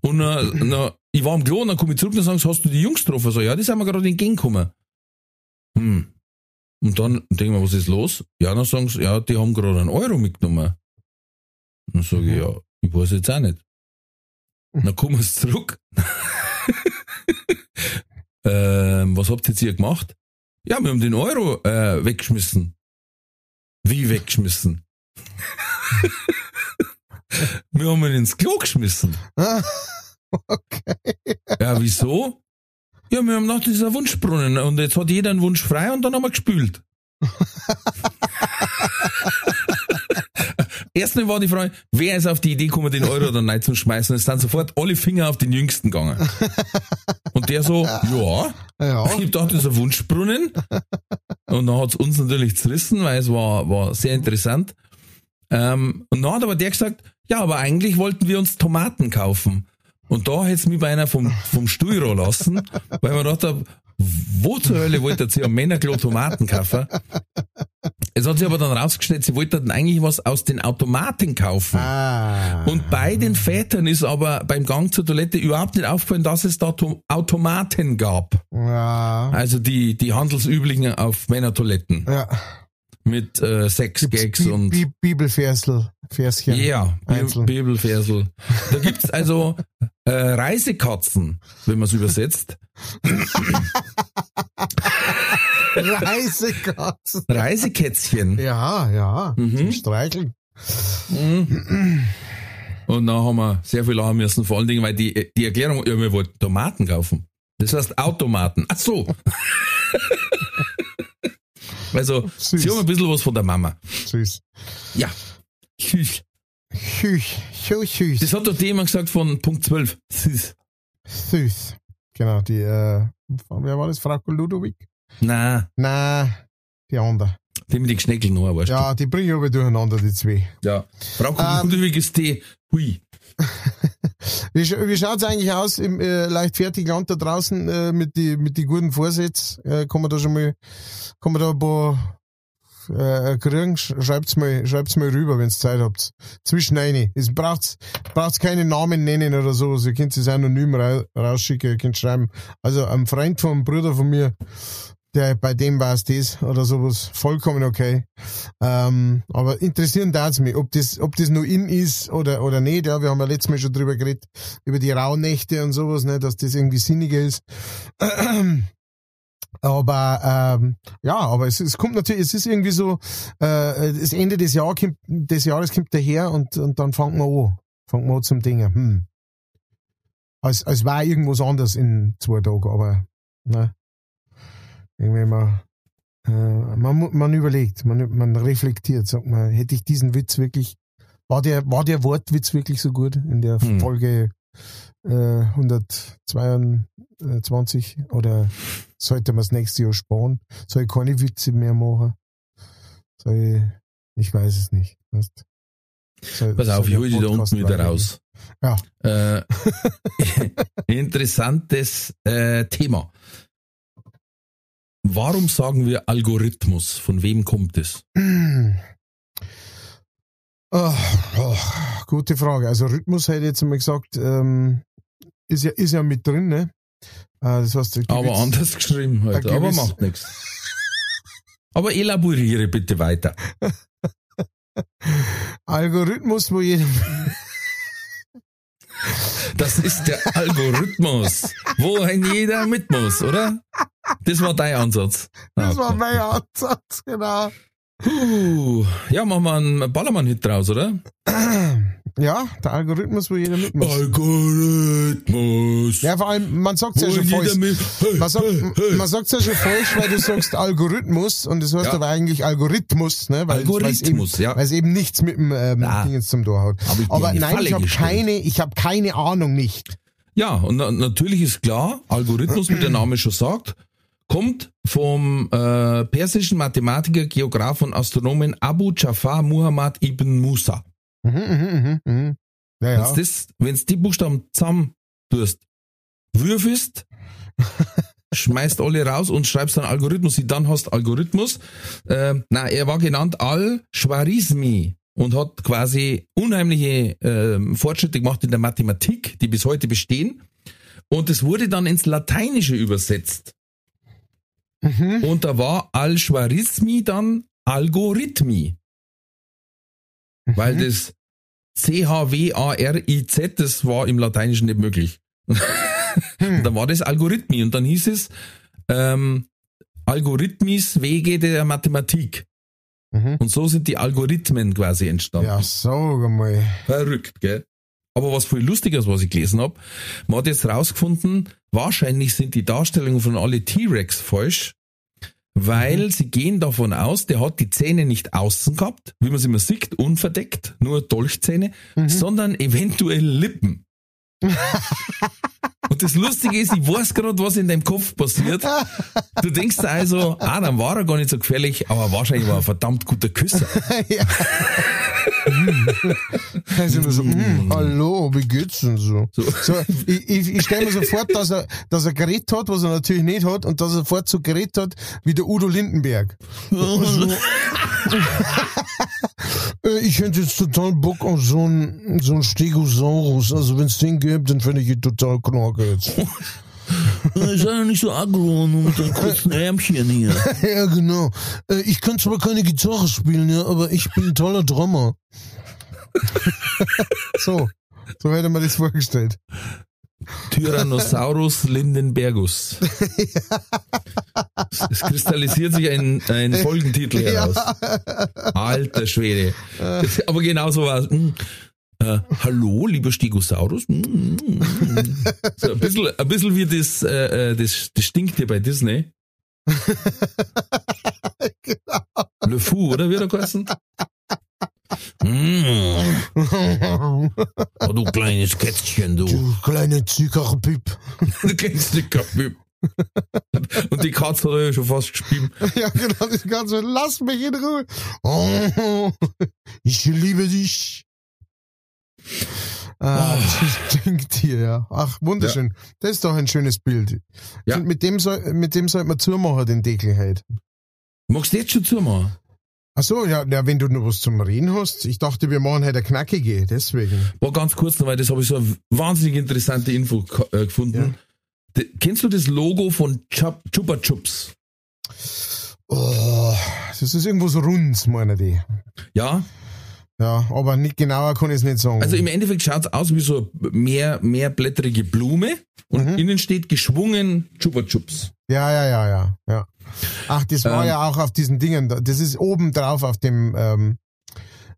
Und äh, na, ich war am Klo und dann komme ich zurück und dann sagen hast du die Jungs getroffen? So, ja, die sind mir gerade entgegengekommen. Hm. Und dann denke ich mir, was ist los? Ja, dann sagen sie, ja, die haben gerade einen Euro mitgenommen. Dann sage ich, ja, ich weiß jetzt auch nicht. Dann kommen sie zurück. ähm, was habt ihr jetzt hier gemacht? Ja, wir haben den Euro äh, weggeschmissen. Wie weggeschmissen? wir haben ihn ins Klo geschmissen. okay. Ja, wieso? Ja, wir haben gedacht, das ist ein Wunschbrunnen und jetzt hat jeder einen Wunsch frei und dann haben wir gespült. Erstmal war die Frage, wer ist auf die Idee gekommen, den Euro dann reinzuschmeißen? Es sind sofort alle Finger auf den Jüngsten gegangen. Und der so, ja, Ja. ich dachte, das ist ein Wunschbrunnen. Und dann hat's uns natürlich zerrissen, weil es war, war sehr interessant. Ähm, und dann hat aber der gesagt, ja, aber eigentlich wollten wir uns Tomaten kaufen. Und da hätte es mich beinahe vom, vom Stuhl lassen, weil man gedacht habe, wo zur Hölle wollte sie am Männerklo Tomaten kaufen? Es hat sich aber dann rausgestellt, sie wollten eigentlich was aus den Automaten kaufen. Ah. Und bei den Vätern ist aber beim Gang zur Toilette überhaupt nicht aufgefallen, dass es da To- Automaten gab. Ja. Also die, die handelsüblichen auf Männertoiletten Ja. Mit äh, Sexgags Bi und Bi Bibelversel, Verschen. ja, Bi- Einzeln. Bibelversel. Da gibt's also äh, Reisekatzen, wenn man es übersetzt. Reisekatze. Reisekätzchen. Ja, ja. Mhm. Zum Streicheln. Mhm. Und dann haben wir sehr viel lachen müssen, vor allen Dingen, weil die, die Erklärung, ja, wir wollten Tomaten kaufen. Das heißt Automaten. Ach so. Also, Süß. sie haben ein bisschen was von der Mama. Süß. Ja. Süß. Süß. So süß. Das hat doch die jemand gesagt von Punkt 12. Süß. Süß. Genau, die, äh, wer war das? Frau Ludowig? Na, Nein, die andere. die mit den Geschneckeln noch, weißt Ja, die bringen aber durcheinander, die zwei. du. Ja. Frau Ähm, Ludwig ist die, hui. Wie, wie schaut's eigentlich aus im äh, leichtfertig Land da draußen äh, mit die mit die guten Vorsätzen? Äh, kann man da schon mal, kann man da ein paar äh, kriegen? Sch- Schreibt's mal, schreibt's mal rüber, wenn's Zeit habt. Zwischen eine. Es braucht's, keine Namen nennen oder so. Also ihr könnt es anonym ra rausschicken, ihr könnt schreiben. Also ein Freund vom Bruder von mir, der bei dem war es das oder sowas, vollkommen okay. Ähm, aber interessieren dar's mich, ob das, ob das nur in ist oder, oder nicht. Ja, wir haben ja letztes Mal schon drüber geredet, über die Rauhnächte und sowas, ne, dass das irgendwie sinniger ist. Aber ähm, ja, aber es, es kommt natürlich, es ist irgendwie so, äh, das Ende des, Jahr kommt, des Jahres kommt daher und, und dann fangen wir an. Fangen wir an zum Dingen. Hm. Als, als war irgendwas anders in zwei Tagen, aber ne. Irgendwie mal, äh, man, man überlegt, man, man reflektiert, sagt man, hätte ich diesen Witz wirklich, war der, war der Wortwitz wirklich so gut in der Hm. Folge äh, 122 oder sollte man das nächste Jahr sparen? Soll ich keine Witze mehr machen? Soll ich, ich weiß es nicht. Weißt? Soll, Pass auf, ich hole dich da unten wieder raus. Ja. Äh, interessantes äh, Thema. Warum sagen wir Algorithmus? Von wem kommt es? Oh, oh, gute Frage. Also Rhythmus hätte ich jetzt mal gesagt, ähm, ist ja, ist ja mit drin, ne? Äh, das heißt, Aber gibt's- anders geschrieben heute. Aber macht nichts. Aber elaboriere bitte weiter. Algorithmus, wo jeder, Das ist der Algorithmus, wo ein jeder mit muss, oder? Das war dein Ansatz. das Ah, war okay. mein Ansatz, genau. Puh. Ja, machen wir einen Ballermann-Hit draus, oder? Ja, der Algorithmus, wo jeder mit muss. Algorithmus. Ja, vor allem, man sagt ja schon falsch. Man sagt, man sagt's ja schon falsch, weil du sagst Algorithmus und das heißt Ja. aber eigentlich Algorithmus, ne? Weil, Algorithmus, eben, ja. Weil es eben nichts mit dem ähm, Ah. Ding jetzt zum Tor hat. Aber die nein, Falle ich habe keine, ich habe keine Ahnung nicht. Ja, und na, natürlich ist klar, Algorithmus, wie der Name schon sagt, kommt vom äh, persischen Mathematiker, Geograph und Astronomen Abu Jafar Muhammad ibn Musa. Mhm, mhm, mhm, mhm. Ja, ja. Wenn's das, wenn's die Buchstaben zusammen tust, würfelst, schmeißt alle raus und schreibst dann Algorithmus, dann hast Algorithmus. Äh, na, er war genannt Al-Schwarizmi und hat quasi unheimliche äh, Fortschritte gemacht in der Mathematik, die bis heute bestehen. Und es wurde dann ins Lateinische übersetzt. Mhm. Und da war Al-Schwarizmi dann Algorithmi. Weil das C-H-W-A-R-I-Z, das war im Lateinischen nicht möglich. Und dann war das Algorithmi und dann hieß es ähm, Algorithmis Wege der Mathematik. Mhm. Und so sind die Algorithmen quasi entstanden. Ja, sag mal. Verrückt, gell? Aber was viel lustiges, was ich gelesen hab, man hat jetzt rausgefunden, wahrscheinlich sind die Darstellungen von alle T-Rex falsch, weil sie gehen davon aus, der hat die Zähne nicht außen gehabt, wie man sie immer sieht, unverdeckt, nur Dolchzähne, sondern eventuell Lippen. Und das Lustige ist, ich weiß gerade, was in deinem Kopf passiert. Du denkst dir also, ah, dann war er gar nicht so gefährlich, aber wahrscheinlich war er ein verdammt guter Küsser. ja. Also immer so, mm, hallo, wie geht's denn so? So. so ich ich, ich stelle mir so vor, dass er, dass er Gerät hat, was er natürlich nicht hat, und dass er sofort so Gerät hat wie der Udo Lindenberg. Also, äh, ich hätte jetzt total Bock auf so einen so einen Stegosaurus. Also wenn es den gibt, dann finde ich ihn total knorke jetzt. Sei doch nicht so aggro, nur mit deinen kurzen Ärmchen hier. ja, genau. Äh, ich kann zwar keine Gitarre spielen, ja, aber ich bin ein toller Drummer. so, so hätte man das vorgestellt. Tyrannosaurus lindenbergus. Es kristallisiert sich ein, ein Folgentitel heraus. Alter Schwede. Das- Aber genau so war es. Äh, hallo, lieber Stegosaurus. Hm, hm, hm. So ein bisschen, ein bisschen wie das, äh, äh, das, das stinkt hier bei Disney. Le Fou, oder wie der geheißen? Mm, oh, du kleines Kätzchen, du. Du kleiner Zuckerpüpp. Du nicht Kaffee. Und die Katze hat ja schon fast gespielt. Ja, genau, das Ganze. Lass mich in Ruhe. Oh, ich liebe dich. Ah, das stinkt hier, ja. Ach, wunderschön. Das ist doch ein schönes Bild. Ja. Mit dem soll, mit dem sollte man zumachen, den Deckel halt. Magst du jetzt schon zumachen? Ach so, ja, ja, wenn du noch was zum Reden hast. Ich dachte, wir machen halt eine knackige, deswegen. War ganz kurz noch, weil das habe ich so eine wahnsinnig interessante Info äh, gefunden. D- Kennst du das Logo von Chup Chupa Chups? Oh, das ist irgendwo so rund, meine die. Ja, Ja, aber nicht genauer kann ich es nicht sagen. also im Endeffekt schaut es aus wie so mehr, mehrblättrige Blume und Mhm. innen steht geschwungen Chupa Chups. Ja, ja, ja, ja, ja. Ach, das war Ähm. ja auch auf diesen Dingen. da- Das ist oben drauf auf dem, ähm,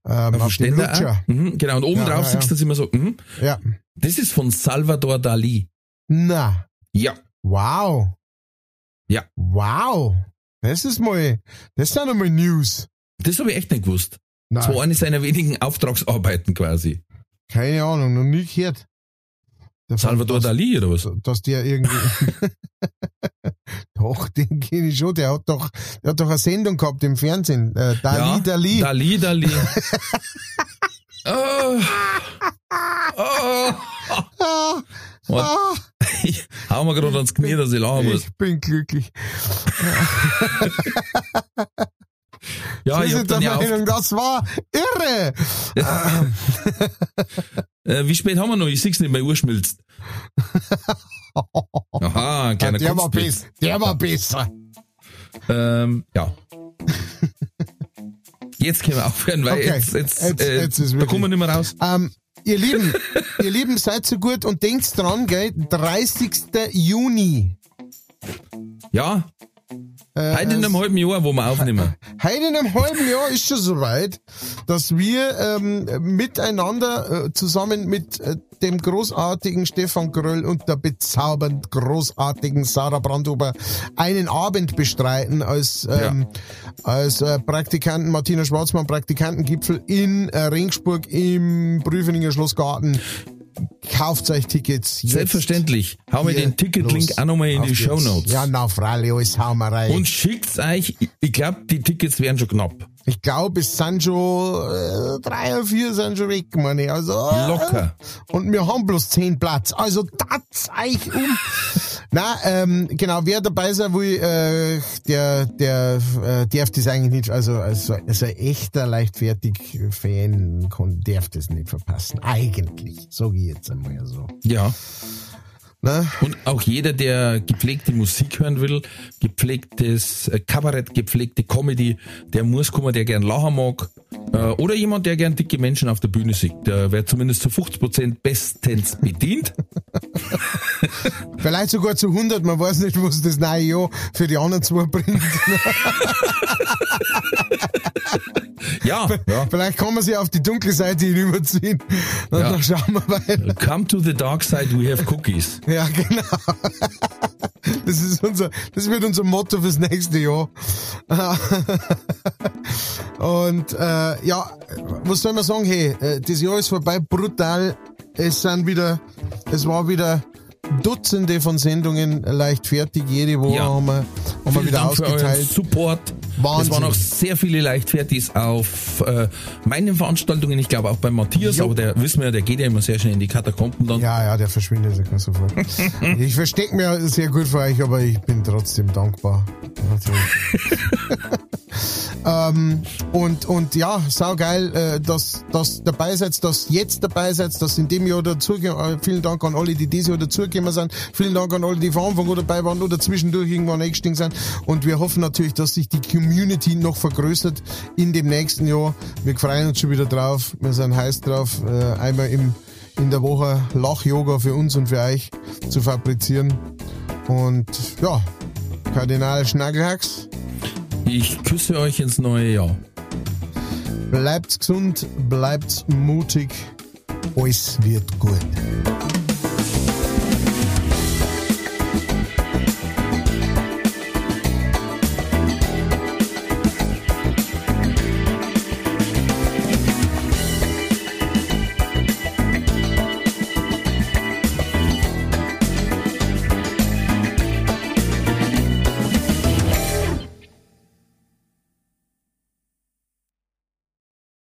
ähm, Auf auf, dem dem Ständer Lutscher. Mhm, genau, und oben Ja, drauf ja, siehst du das immer so. Mhm. Ja. Das ist von Salvador Dali. Na, Ja. wow. Ja. Wow. Das ist mal, das sind einmal News. Das habe ich echt nicht gewusst. Das war Nein, eine seiner wenigen Auftragsarbeiten quasi. keine Ahnung, noch nie gehört. Davon, Salvador dass, Dali oder was? Dass der irgendwie, doch, den kenne ich schon, der hat doch, der hat doch eine Sendung gehabt im Fernsehen, äh, Dali, ja, Dali. Dali, Dali. oh. Oh. Und ah, ich hau mir gerade ans Knie, dass ich lachen muss. ich bin glücklich. Ja, hab sind der ja Meinung, das war irre. äh, Wie spät haben wir noch? Ich sehe nicht, meine Uhr schmilzt. Aha, ein kleiner der, war besser. der war besser. Ähm, ja. Jetzt können wir aufhören, weil Okay, jetzt, jetzt, jetzt- äh, jetzt da kommen wir nicht mehr raus. Ähm, ihr Lieben, ihr Lieben, seid so gut und denkt dran, gell? 30. Juni. Ja, heute in einem halben Jahr, wo wir aufnehmen. Heute in einem halben Jahr ist schon soweit, dass wir ähm, miteinander äh, zusammen mit äh, dem großartigen Stefan Gröll und der bezaubernd großartigen Sarah Brandhuber einen Abend bestreiten als, ähm, als äh, Praktikanten, Martina Schwarzmann Praktikantengipfel in äh, Ringsburg im Prüfeninger Schlossgarten. Kauft euch Tickets. Jetzt Selbstverständlich. Hau mir den Ticketlink auch nochmal in Auf die geht's. Show Notes. Ja, na, Freilich, alles hauen wir rein. Und schickt's euch. Ich- glaube, die Tickets wären schon knapp. Ich glaube, es sind schon äh, drei oder vier sind schon weg, meine ich. Also, äh, Locker. Und wir haben bloß zehn Platz. Also tat's euch um. Na, ähm, genau, wer dabei sein will, äh, der, der äh, darf das eigentlich nicht, also, also, also ein echter Leichtfertig-Fan kann- darf das nicht verpassen. Eigentlich, sage ich jetzt einmal so. Ja. Na? Und auch jeder, der gepflegte Musik hören will, gepflegtes äh, Kabarett, gepflegte Comedy, der muss kommen, der gern lachen mag. Äh, Oder jemand, der gern dicke Menschen auf der Bühne sieht. Der wird zumindest zu 50% bestens bedient. Vielleicht sogar zu 100, man weiß nicht, was das neue Jahr für die anderen zwei bringt. Ja, ja. Vielleicht kann man sich auf die dunkle Seite hinüberziehen. Und Ja. dann schauen wir weiter. Come to the dark side, we have cookies. Ja, genau. Das ist unser, das wird unser Motto fürs nächste Jahr. Und äh, ja, was soll man sagen? Hey, äh, das Jahr ist vorbei, brutal. Es sind wieder, es war wieder Dutzende von Sendungen leicht fertig. Jede Woche Ja. haben wir, haben wir wieder Dank für euren ausgeteilt. Support. Wahnsinn. Es waren auch sehr viele Leichtfertigs auf äh, meinen Veranstaltungen. Ich glaube auch bei Matthias, Jo. aber der wissen wir ja, der geht ja immer sehr schnell in die Katakomben dann. Ja, ja, der verschwindet ja sofort. ich verstecke mir sehr gut für euch, aber ich bin trotzdem dankbar. Ähm, und, und ja, saugeil, äh, dass, dass dabei seid, dass jetzt dabei seid, dass in dem Jahr dazugekommen, äh, vielen Dank an alle, die dieses Jahr dazugekommen sind. Vielen Dank an alle, die von Anfang an dabei waren oder zwischendurch irgendwann eingestiegen sind. Und wir hoffen natürlich, dass sich die Community noch vergrößert in dem nächsten Jahr. Wir freuen uns schon wieder drauf. Wir sind heiß drauf, äh, einmal im in der Woche Lach-Yoga für uns und für euch zu fabrizieren. Und ja, Kardinal Schnaggelhacks, Ich küsse euch ins neue Jahr. bleibt gesund, bleibt mutig, alles wird gut.